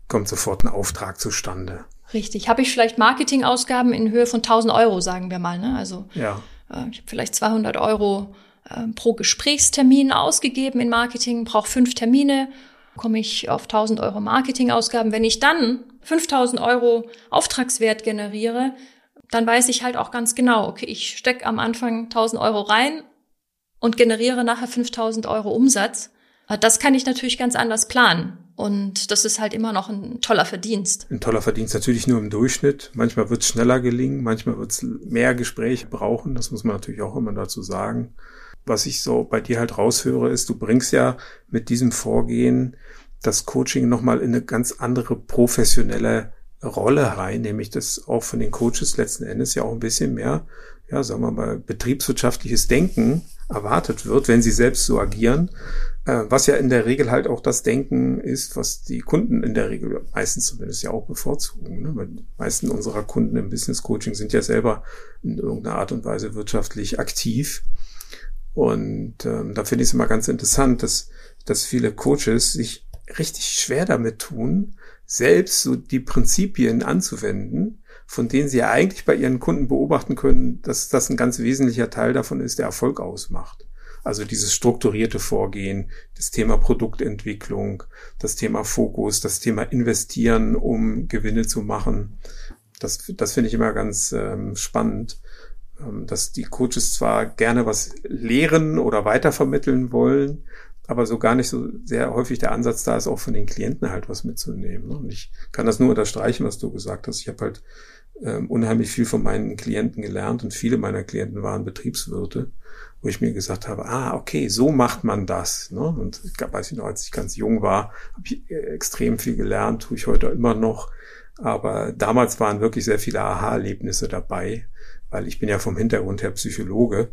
[SPEAKER 2] kommt sofort ein Auftrag zustande.
[SPEAKER 3] Richtig. Habe ich vielleicht Marketingausgaben in Höhe von 1000 Euro, sagen wir mal. Ne? Also ja. äh, ich habe vielleicht 200 Euro äh, pro Gesprächstermin ausgegeben in Marketing, brauche fünf Termine, komme ich auf 1000 Euro Marketingausgaben. Wenn ich dann 5000 Euro Auftragswert generiere, dann weiß ich halt auch ganz genau, okay, ich stecke am Anfang 1000 Euro rein und generiere nachher 5000 Euro Umsatz. Das kann ich natürlich ganz anders planen. Und das ist halt immer noch ein toller Verdienst.
[SPEAKER 2] Ein toller Verdienst natürlich nur im Durchschnitt. Manchmal wird es schneller gelingen, manchmal wird es mehr Gespräche brauchen. Das muss man natürlich auch immer dazu sagen. Was ich so bei dir halt raushöre, ist, du bringst ja mit diesem Vorgehen das Coaching nochmal in eine ganz andere professionelle Rolle rein, nämlich das auch von den Coaches letzten Endes ja auch ein bisschen mehr, ja, sagen wir mal, betriebswirtschaftliches Denken erwartet wird, wenn sie selbst so agieren, äh, was ja in der Regel halt auch das Denken ist, was die Kunden in der Regel meistens zumindest ja auch bevorzugen. Ne? Weil die meisten unserer Kunden im Business Coaching sind ja selber in irgendeiner Art und Weise wirtschaftlich aktiv. Und ähm, da finde ich es immer ganz interessant, dass, dass viele Coaches sich richtig schwer damit tun, selbst so die Prinzipien anzuwenden, von denen sie ja eigentlich bei ihren Kunden beobachten können, dass das ein ganz wesentlicher Teil davon ist, der Erfolg ausmacht. Also dieses strukturierte Vorgehen, das Thema Produktentwicklung, das Thema Fokus, das Thema Investieren, um Gewinne zu machen. Das, das finde ich immer ganz ähm, spannend, ähm, dass die Coaches zwar gerne was lehren oder weitervermitteln wollen, aber so gar nicht so sehr häufig der Ansatz da ist, auch von den Klienten halt was mitzunehmen. Und ich kann das nur unterstreichen, was du gesagt hast. Ich habe halt ähm, unheimlich viel von meinen Klienten gelernt und viele meiner Klienten waren Betriebswirte, wo ich mir gesagt habe, ah, okay, so macht man das. Ne? Und ich weiß ich noch, als ich ganz jung war, habe ich äh, extrem viel gelernt, tue ich heute immer noch. Aber damals waren wirklich sehr viele Aha-Erlebnisse dabei, weil ich bin ja vom Hintergrund her Psychologe.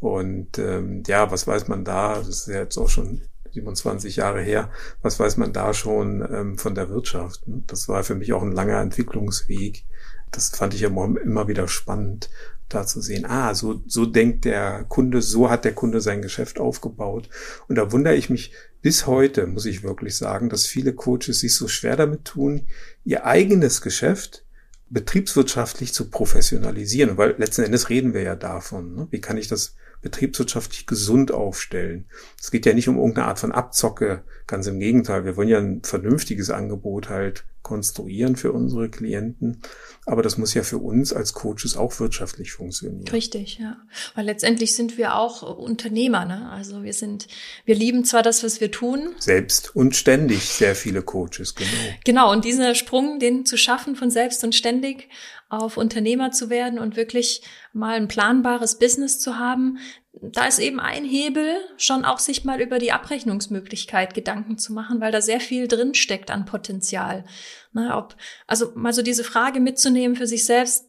[SPEAKER 2] Und ähm, ja, was weiß man da? Das ist ja jetzt auch schon 27 Jahre her. Was weiß man da schon ähm, von der Wirtschaft? Ne? Das war für mich auch ein langer Entwicklungsweg, das fand ich immer, immer wieder spannend, da zu sehen, ah, so, so denkt der Kunde, so hat der Kunde sein Geschäft aufgebaut. Und da wundere ich mich bis heute, muss ich wirklich sagen, dass viele Coaches sich so schwer damit tun, ihr eigenes Geschäft betriebswirtschaftlich zu professionalisieren, weil letzten Endes reden wir ja davon. Ne? Wie kann ich das betriebswirtschaftlich gesund aufstellen? Es geht ja nicht um irgendeine Art von Abzocke, ganz im Gegenteil. Wir wollen ja ein vernünftiges Angebot halt konstruieren für unsere Klienten. Aber das muss ja für uns als Coaches auch wirtschaftlich funktionieren.
[SPEAKER 3] Richtig, ja. Weil letztendlich sind wir auch Unternehmer, ne? Also wir sind, wir lieben zwar das, was wir tun.
[SPEAKER 2] Selbst und ständig sehr viele Coaches, genau.
[SPEAKER 3] Genau. Und dieser Sprung, den zu schaffen von selbst und ständig auf Unternehmer zu werden und wirklich mal ein planbares Business zu haben, da ist eben ein Hebel, schon auch sich mal über die Abrechnungsmöglichkeit Gedanken zu machen, weil da sehr viel drinsteckt an Potenzial. Ne, ob, also mal so diese Frage mitzunehmen für sich selbst,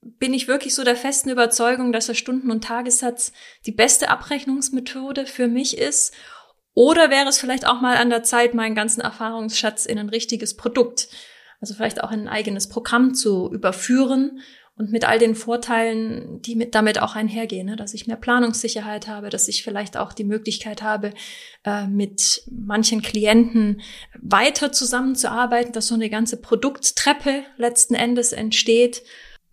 [SPEAKER 3] bin ich wirklich so der festen Überzeugung, dass der Stunden- und Tagessatz die beste Abrechnungsmethode für mich ist? Oder wäre es vielleicht auch mal an der Zeit, meinen ganzen Erfahrungsschatz in ein richtiges Produkt also vielleicht auch ein eigenes Programm zu überführen und mit all den Vorteilen, die mit, damit auch einhergehen, ne? dass ich mehr Planungssicherheit habe, dass ich vielleicht auch die Möglichkeit habe, äh, mit manchen Klienten weiter zusammenzuarbeiten, dass so eine ganze Produkttreppe letzten Endes entsteht.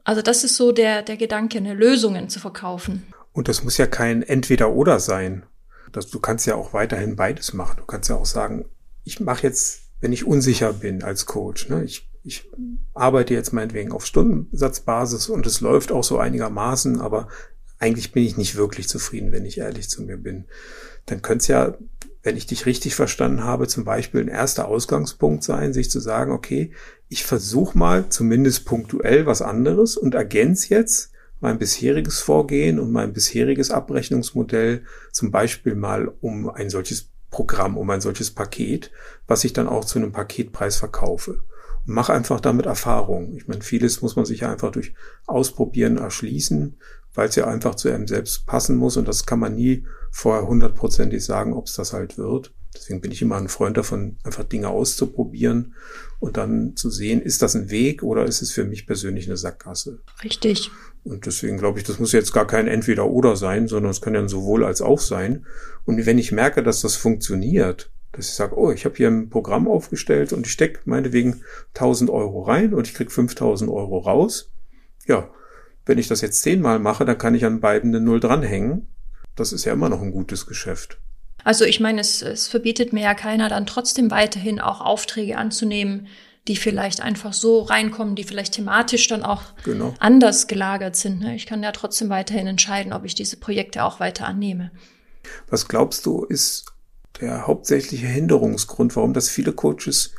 [SPEAKER 3] Also das ist so der, der Gedanke, eine Lösungen zu verkaufen.
[SPEAKER 2] Und das muss ja kein Entweder-Oder sein. Das, du kannst ja auch weiterhin beides machen. Du kannst ja auch sagen, ich mache jetzt, wenn ich unsicher bin als Coach, ne, ich ich arbeite jetzt meinetwegen auf Stundensatzbasis und es läuft auch so einigermaßen, aber eigentlich bin ich nicht wirklich zufrieden, wenn ich ehrlich zu mir bin. Dann könnte es ja, wenn ich dich richtig verstanden habe, zum Beispiel ein erster Ausgangspunkt sein, sich zu sagen, okay, ich versuche mal zumindest punktuell was anderes und ergänze jetzt mein bisheriges Vorgehen und mein bisheriges Abrechnungsmodell zum Beispiel mal um ein solches Programm, um ein solches Paket, was ich dann auch zu einem Paketpreis verkaufe mach einfach damit Erfahrung. Ich meine, vieles muss man sich ja einfach durch Ausprobieren erschließen, weil es ja einfach zu einem selbst passen muss und das kann man nie vorher hundertprozentig sagen, ob es das halt wird. Deswegen bin ich immer ein Freund davon, einfach Dinge auszuprobieren und dann zu sehen, ist das ein Weg oder ist es für mich persönlich eine Sackgasse?
[SPEAKER 3] Richtig.
[SPEAKER 2] Und deswegen glaube ich, das muss jetzt gar kein Entweder-Oder sein, sondern es kann ja sowohl als auch sein. Und wenn ich merke, dass das funktioniert, dass ich sage, oh, ich habe hier ein Programm aufgestellt und ich stecke meinetwegen 1000 Euro rein und ich krieg 5000 Euro raus. Ja, wenn ich das jetzt zehnmal mache, dann kann ich an beiden eine Null dranhängen. Das ist ja immer noch ein gutes Geschäft.
[SPEAKER 3] Also ich meine, es, es verbietet mir ja keiner dann trotzdem weiterhin auch Aufträge anzunehmen, die vielleicht einfach so reinkommen, die vielleicht thematisch dann auch genau. anders gelagert sind. Ne? Ich kann ja trotzdem weiterhin entscheiden, ob ich diese Projekte auch weiter annehme.
[SPEAKER 2] Was glaubst du, ist der hauptsächliche Hinderungsgrund, warum das viele Coaches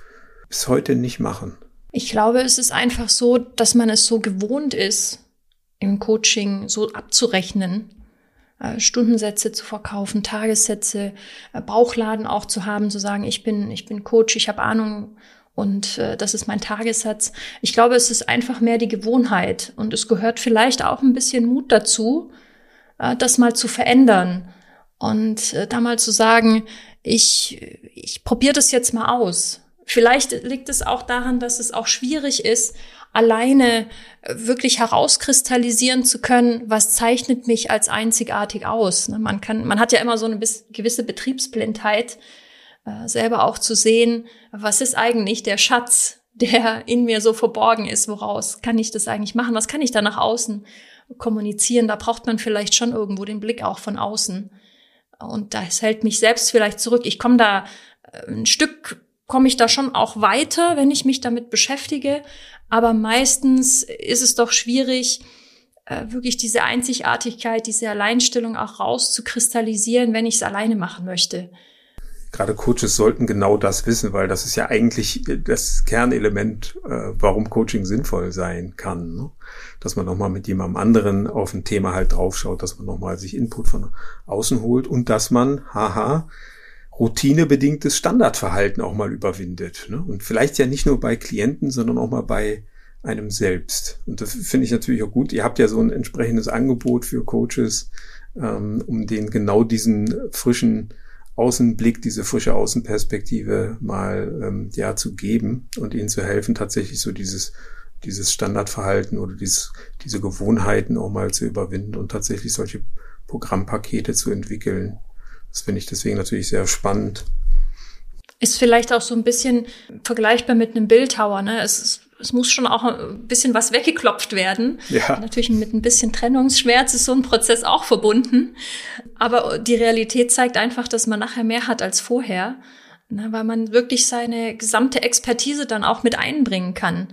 [SPEAKER 2] bis heute nicht machen?
[SPEAKER 3] Ich glaube, es ist einfach so, dass man es so gewohnt ist, im Coaching so abzurechnen, äh, Stundensätze zu verkaufen, Tagessätze, äh, Bauchladen auch zu haben, zu sagen, ich bin, ich bin Coach, ich habe Ahnung und äh, das ist mein Tagessatz. Ich glaube, es ist einfach mehr die Gewohnheit und es gehört vielleicht auch ein bisschen Mut dazu, das mal zu verändern und äh, da mal zu sagen, ich, ich probiere das jetzt mal aus. Vielleicht liegt es auch daran, dass es auch schwierig ist, alleine äh, wirklich herauskristallisieren zu können, was zeichnet mich als einzigartig aus. Ne, man kann, man hat ja immer so eine gewisse Betriebsblindheit, äh, selber auch zu sehen, was ist eigentlich der Schatz, der in mir so verborgen ist, woraus kann ich das eigentlich machen, was kann ich da nach außen kommunizieren, da braucht man vielleicht schon irgendwo den Blick auch von außen. Und das hält mich selbst vielleicht zurück. Ich komme da äh, ein Stück komme ich da schon auch weiter, wenn ich mich damit beschäftige. Aber meistens ist es doch schwierig, äh, wirklich diese Einzigartigkeit, diese Alleinstellung auch rauszukristallisieren, wenn ich es alleine machen möchte
[SPEAKER 2] gerade Coaches sollten genau das wissen, weil das ist ja eigentlich das Kernelement, äh, warum Coaching sinnvoll sein kann. Ne? Dass man nochmal mit jemandem anderen auf ein Thema halt draufschaut, dass man nochmal sich Input von außen holt und dass man, haha, routinebedingtes Standardverhalten auch mal überwindet. Ne? Und vielleicht ja nicht nur bei Klienten, sondern auch mal bei einem selbst. Und das finde ich natürlich auch gut. Ihr habt ja so ein entsprechendes Angebot für Coaches, ähm, um denen genau diesen frischen Außenblick, diese frische Außenperspektive mal ähm, ja zu geben und ihnen zu helfen, tatsächlich so dieses dieses Standardverhalten oder dieses, diese Gewohnheiten auch mal zu überwinden und tatsächlich solche Programmpakete zu entwickeln. Das finde ich deswegen natürlich sehr spannend.
[SPEAKER 3] Ist vielleicht auch so ein bisschen vergleichbar mit einem Bildhauer. Ne? Es ist es muss schon auch ein bisschen was weggeklopft werden. Ja. Natürlich mit ein bisschen Trennungsschmerz ist so ein Prozess auch verbunden. Aber die Realität zeigt einfach, dass man nachher mehr hat als vorher, ne, weil man wirklich seine gesamte Expertise dann auch mit einbringen kann.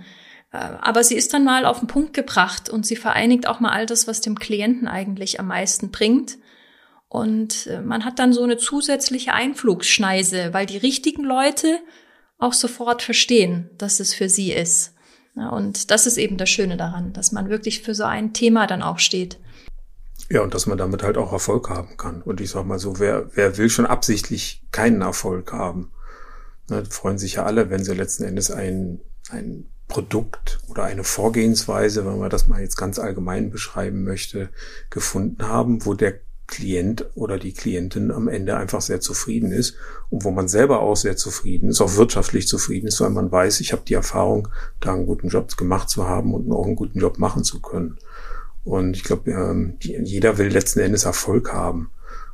[SPEAKER 3] Äh, aber sie ist dann mal auf den Punkt gebracht und sie vereinigt auch mal all das, was dem Klienten eigentlich am meisten bringt. Und äh, man hat dann so eine zusätzliche Einflugsschneise, weil die richtigen Leute auch sofort verstehen, dass es für sie ist. Und das ist eben das Schöne daran, dass man wirklich für so ein Thema dann auch steht.
[SPEAKER 2] Ja, und dass man damit halt auch Erfolg haben kann. Und ich sag mal so, wer, wer will schon absichtlich keinen Erfolg haben? Ne, freuen sich ja alle, wenn sie letzten Endes ein, ein Produkt oder eine Vorgehensweise, wenn man das mal jetzt ganz allgemein beschreiben möchte, gefunden haben, wo der Klient oder die Klientin am Ende einfach sehr zufrieden ist und wo man selber auch sehr zufrieden ist, auch wirtschaftlich zufrieden ist, weil man weiß, ich habe die Erfahrung, da einen guten Job gemacht zu haben und auch einen guten Job machen zu können. Und ich glaube, ähm, jeder will letzten Endes Erfolg haben.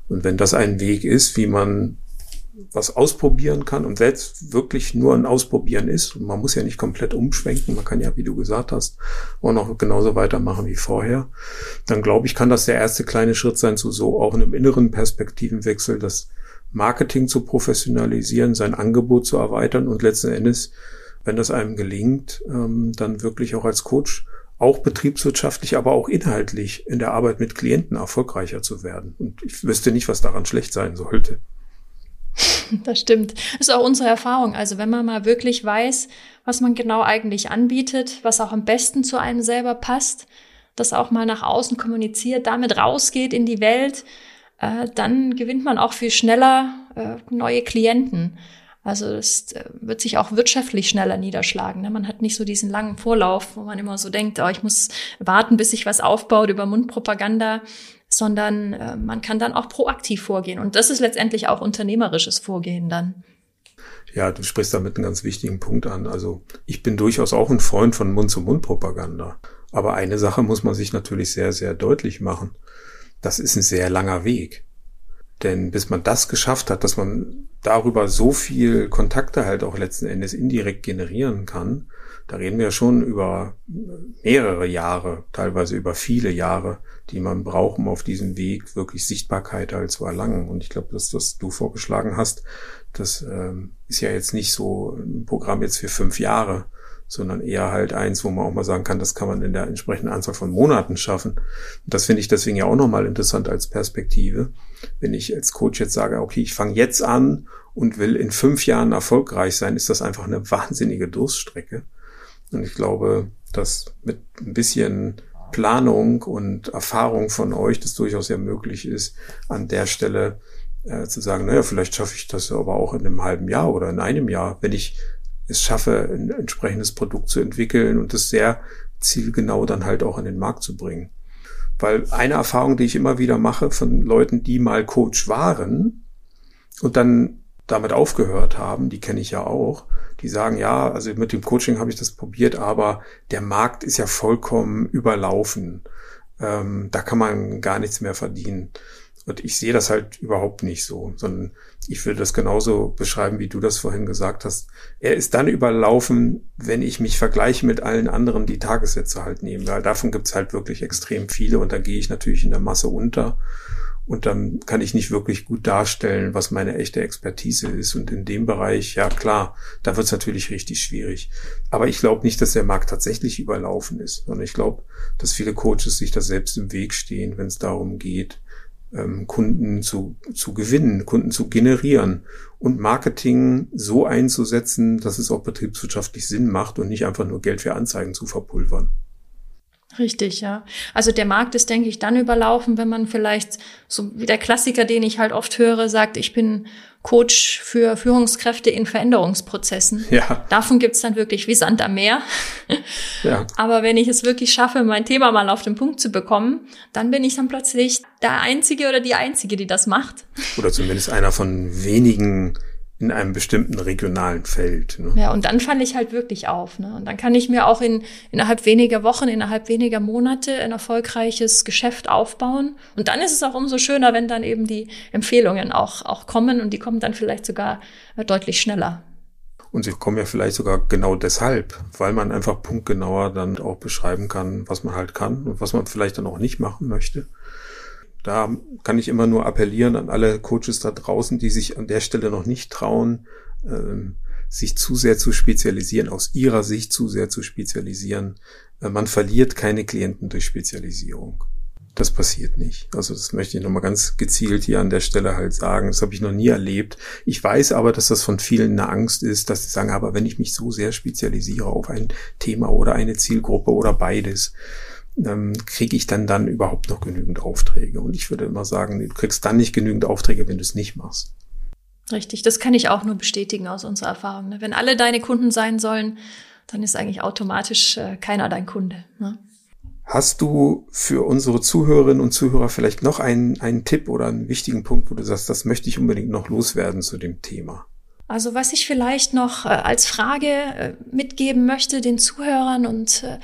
[SPEAKER 2] Und wenn das ein Weg ist, wie man was ausprobieren kann und es wirklich nur ein Ausprobieren ist, und man muss ja nicht komplett umschwenken, man kann ja, wie du gesagt hast, auch noch genauso weitermachen wie vorher, dann glaube ich, kann das der erste kleine Schritt sein zu so auch einem inneren Perspektivenwechsel, das Marketing zu professionalisieren, sein Angebot zu erweitern und letzten Endes, wenn das einem gelingt, ähm, dann wirklich auch als Coach auch betriebswirtschaftlich, aber auch inhaltlich in der Arbeit mit Klienten erfolgreicher zu werden. Und ich wüsste nicht, was daran schlecht sein sollte.
[SPEAKER 3] Das stimmt. Das ist auch unsere Erfahrung. Also wenn man mal wirklich weiß, was man genau eigentlich anbietet, was auch am besten zu einem selber passt, das auch mal nach außen kommuniziert, damit rausgeht in die Welt, äh, dann gewinnt man auch viel schneller äh, neue Klienten. Also es äh, wird sich auch wirtschaftlich schneller niederschlagen. Ne? Man hat nicht so diesen langen Vorlauf, wo man immer so denkt, oh, ich muss warten, bis sich was aufbaut über Mundpropaganda, sondern äh, man kann dann auch proaktiv vorgehen. Und das ist letztendlich auch unternehmerisches Vorgehen dann.
[SPEAKER 2] Ja, du sprichst damit einen ganz wichtigen Punkt an. Also ich bin durchaus auch ein Freund von Mund-zu-Mund-Propaganda. Aber eine Sache muss man sich natürlich sehr, sehr deutlich machen. Das ist ein sehr langer Weg. Denn bis man das geschafft hat, dass man darüber so viel Kontakte halt auch letzten Endes indirekt generieren kann, da reden wir schon über mehrere Jahre, teilweise über viele Jahre, die man braucht, um auf diesem Weg wirklich Sichtbarkeit halt zu erlangen. Und ich glaube, dass was du vorgeschlagen hast, das ähm, ist ja jetzt nicht so ein Programm jetzt für fünf Jahre, sondern eher halt eins, wo man auch mal sagen kann, das kann man in der entsprechenden Anzahl von Monaten schaffen. Und das finde ich deswegen ja auch nochmal interessant als Perspektive. Wenn ich als Coach jetzt sage, okay, ich fange jetzt an und will in fünf Jahren erfolgreich sein, ist das einfach eine wahnsinnige Durststrecke. Und ich glaube, dass mit ein bisschen Planung und Erfahrung von euch das durchaus ja möglich ist, an der Stelle äh, zu sagen, naja, vielleicht schaffe ich das aber auch in einem halben Jahr oder in einem Jahr, wenn ich es schaffe, ein entsprechendes Produkt zu entwickeln und es sehr zielgenau dann halt auch an den Markt zu bringen. Weil eine Erfahrung, die ich immer wieder mache von Leuten, die mal Coach waren und dann damit aufgehört haben, die kenne ich ja auch, die sagen, ja, also mit dem Coaching habe ich das probiert, aber der Markt ist ja vollkommen überlaufen. Ähm, da kann man gar nichts mehr verdienen. Und ich sehe das halt überhaupt nicht so, sondern ich würde das genauso beschreiben, wie du das vorhin gesagt hast. Er ist dann überlaufen, wenn ich mich vergleiche mit allen anderen, die Tagessätze halt nehmen, weil davon gibt's halt wirklich extrem viele und da gehe ich natürlich in der Masse unter. Und dann kann ich nicht wirklich gut darstellen, was meine echte Expertise ist. Und in dem Bereich, ja klar, da wird es natürlich richtig schwierig. Aber ich glaube nicht, dass der Markt tatsächlich überlaufen ist, sondern ich glaube, dass viele Coaches sich da selbst im Weg stehen, wenn es darum geht, ähm, Kunden zu, zu gewinnen, Kunden zu generieren und Marketing so einzusetzen, dass es auch betriebswirtschaftlich Sinn macht und nicht einfach nur Geld für Anzeigen zu verpulvern.
[SPEAKER 3] Richtig, ja. Also der Markt ist, denke ich, dann überlaufen, wenn man vielleicht, so wie der Klassiker, den ich halt oft höre, sagt, ich bin Coach für Führungskräfte in Veränderungsprozessen. Ja. Davon gibt's dann wirklich wie Sand am Meer. Ja. Aber wenn ich es wirklich schaffe, mein Thema mal auf den Punkt zu bekommen, dann bin ich dann plötzlich der Einzige oder die Einzige, die das macht.
[SPEAKER 2] Oder zumindest einer von wenigen in einem bestimmten regionalen Feld.
[SPEAKER 3] Ne? Ja, und dann falle ich halt wirklich auf. Ne? Und dann kann ich mir auch in, innerhalb weniger Wochen, innerhalb weniger Monate ein erfolgreiches Geschäft aufbauen. Und dann ist es auch umso schöner, wenn dann eben die Empfehlungen auch, auch kommen und die kommen dann vielleicht sogar äh, deutlich schneller.
[SPEAKER 2] Und sie kommen ja vielleicht sogar genau deshalb, weil man einfach punktgenauer dann auch beschreiben kann, was man halt kann und was man vielleicht dann auch nicht machen möchte. Da kann ich immer nur appellieren an alle Coaches da draußen, die sich an der Stelle noch nicht trauen, ähm, sich zu sehr zu spezialisieren, aus ihrer Sicht zu sehr zu spezialisieren. Äh, man verliert keine Klienten durch Spezialisierung. Das passiert nicht. Also das möchte ich nochmal ganz gezielt hier an der Stelle halt sagen. Das habe ich noch nie erlebt. Ich weiß aber, dass das von vielen eine Angst ist, dass sie sagen, aber wenn ich mich so sehr spezialisiere auf ein Thema oder eine Zielgruppe oder beides, ähm, kriege ich dann dann überhaupt noch genügend Aufträge? Und ich würde immer sagen, du kriegst dann nicht genügend Aufträge, wenn du es nicht machst.
[SPEAKER 3] Richtig, das kann ich auch nur bestätigen aus unserer Erfahrung. Ne? Wenn alle deine Kunden sein sollen, dann ist eigentlich automatisch äh, keiner dein Kunde. Ne?
[SPEAKER 2] Hast du für unsere Zuhörerinnen und Zuhörer vielleicht noch einen, einen Tipp oder einen wichtigen Punkt, wo du sagst, das möchte ich unbedingt noch loswerden zu dem Thema?
[SPEAKER 3] Also was ich vielleicht noch äh, als Frage äh, mitgeben möchte den Zuhörern und äh,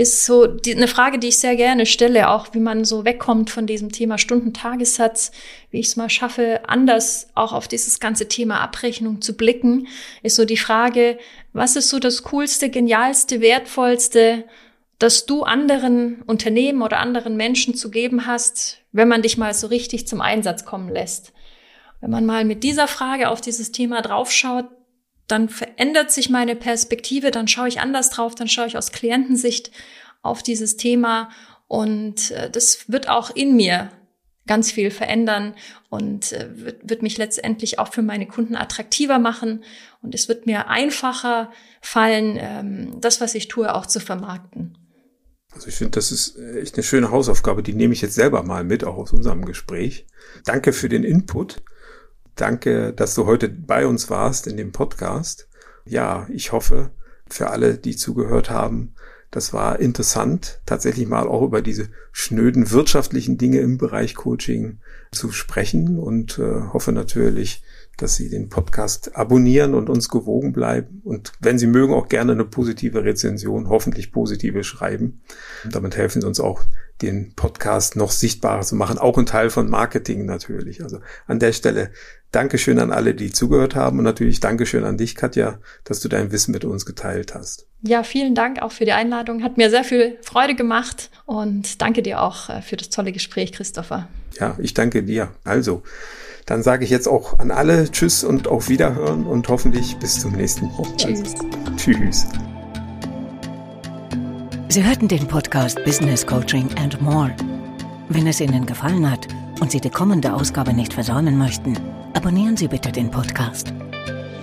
[SPEAKER 3] ist so die, eine Frage, die ich sehr gerne stelle, auch wie man so wegkommt von diesem Thema Stundentagessatz, wie ich es mal schaffe, anders auch auf dieses ganze Thema Abrechnung zu blicken, ist so die Frage, was ist so das coolste, genialste, wertvollste, das du anderen Unternehmen oder anderen Menschen zu geben hast, wenn man dich mal so richtig zum Einsatz kommen lässt? Wenn man mal mit dieser Frage auf dieses Thema draufschaut, dann verändert sich meine Perspektive, dann schaue ich anders drauf, dann schaue ich aus Klientensicht auf dieses Thema und äh, das wird auch in mir ganz viel verändern und äh, wird, mich letztendlich auch für meine Kunden attraktiver machen und es wird mir einfacher fallen, ähm, das, was ich tue, auch zu vermarkten.
[SPEAKER 2] Also ich finde, das ist echt eine schöne Hausaufgabe, die nehme ich jetzt selber mal mit, auch aus unserem Gespräch. Danke für den Input. Danke, dass du heute bei uns warst in dem Podcast. Ja, ich hoffe, für alle, die zugehört haben, das war interessant, tatsächlich mal auch über diese schnöden wirtschaftlichen Dinge im Bereich Coaching zu sprechen und äh, hoffe natürlich, dass Sie den Podcast abonnieren und uns gewogen bleiben. Und wenn Sie mögen, auch gerne eine positive Rezension, hoffentlich positive schreiben. damit helfen Sie uns auch, den Podcast noch sichtbarer zu machen, auch ein Teil von Marketing natürlich. Also an der Stelle Dankeschön an alle, die zugehört haben und natürlich Dankeschön an dich, Katja, dass du dein Wissen mit uns geteilt hast.
[SPEAKER 3] Ja, vielen Dank auch für die Einladung. Hat mir sehr viel Freude gemacht und danke dir auch äh, für das tolle Gespräch, Christopher.
[SPEAKER 2] Ja, ich danke dir. Also, dann sage ich jetzt auch an alle Tschüss und auf Wiederhören und hoffentlich bis zum nächsten Mal.
[SPEAKER 3] Tschüss.
[SPEAKER 2] Also, tschüss.
[SPEAKER 1] Sie hörten den Podcast Business Coaching and More. Wenn es Ihnen gefallen hat und Sie die kommende Ausgabe nicht versäumen möchten, abonnieren Sie bitte den Podcast.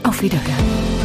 [SPEAKER 1] Auf Wiederhören.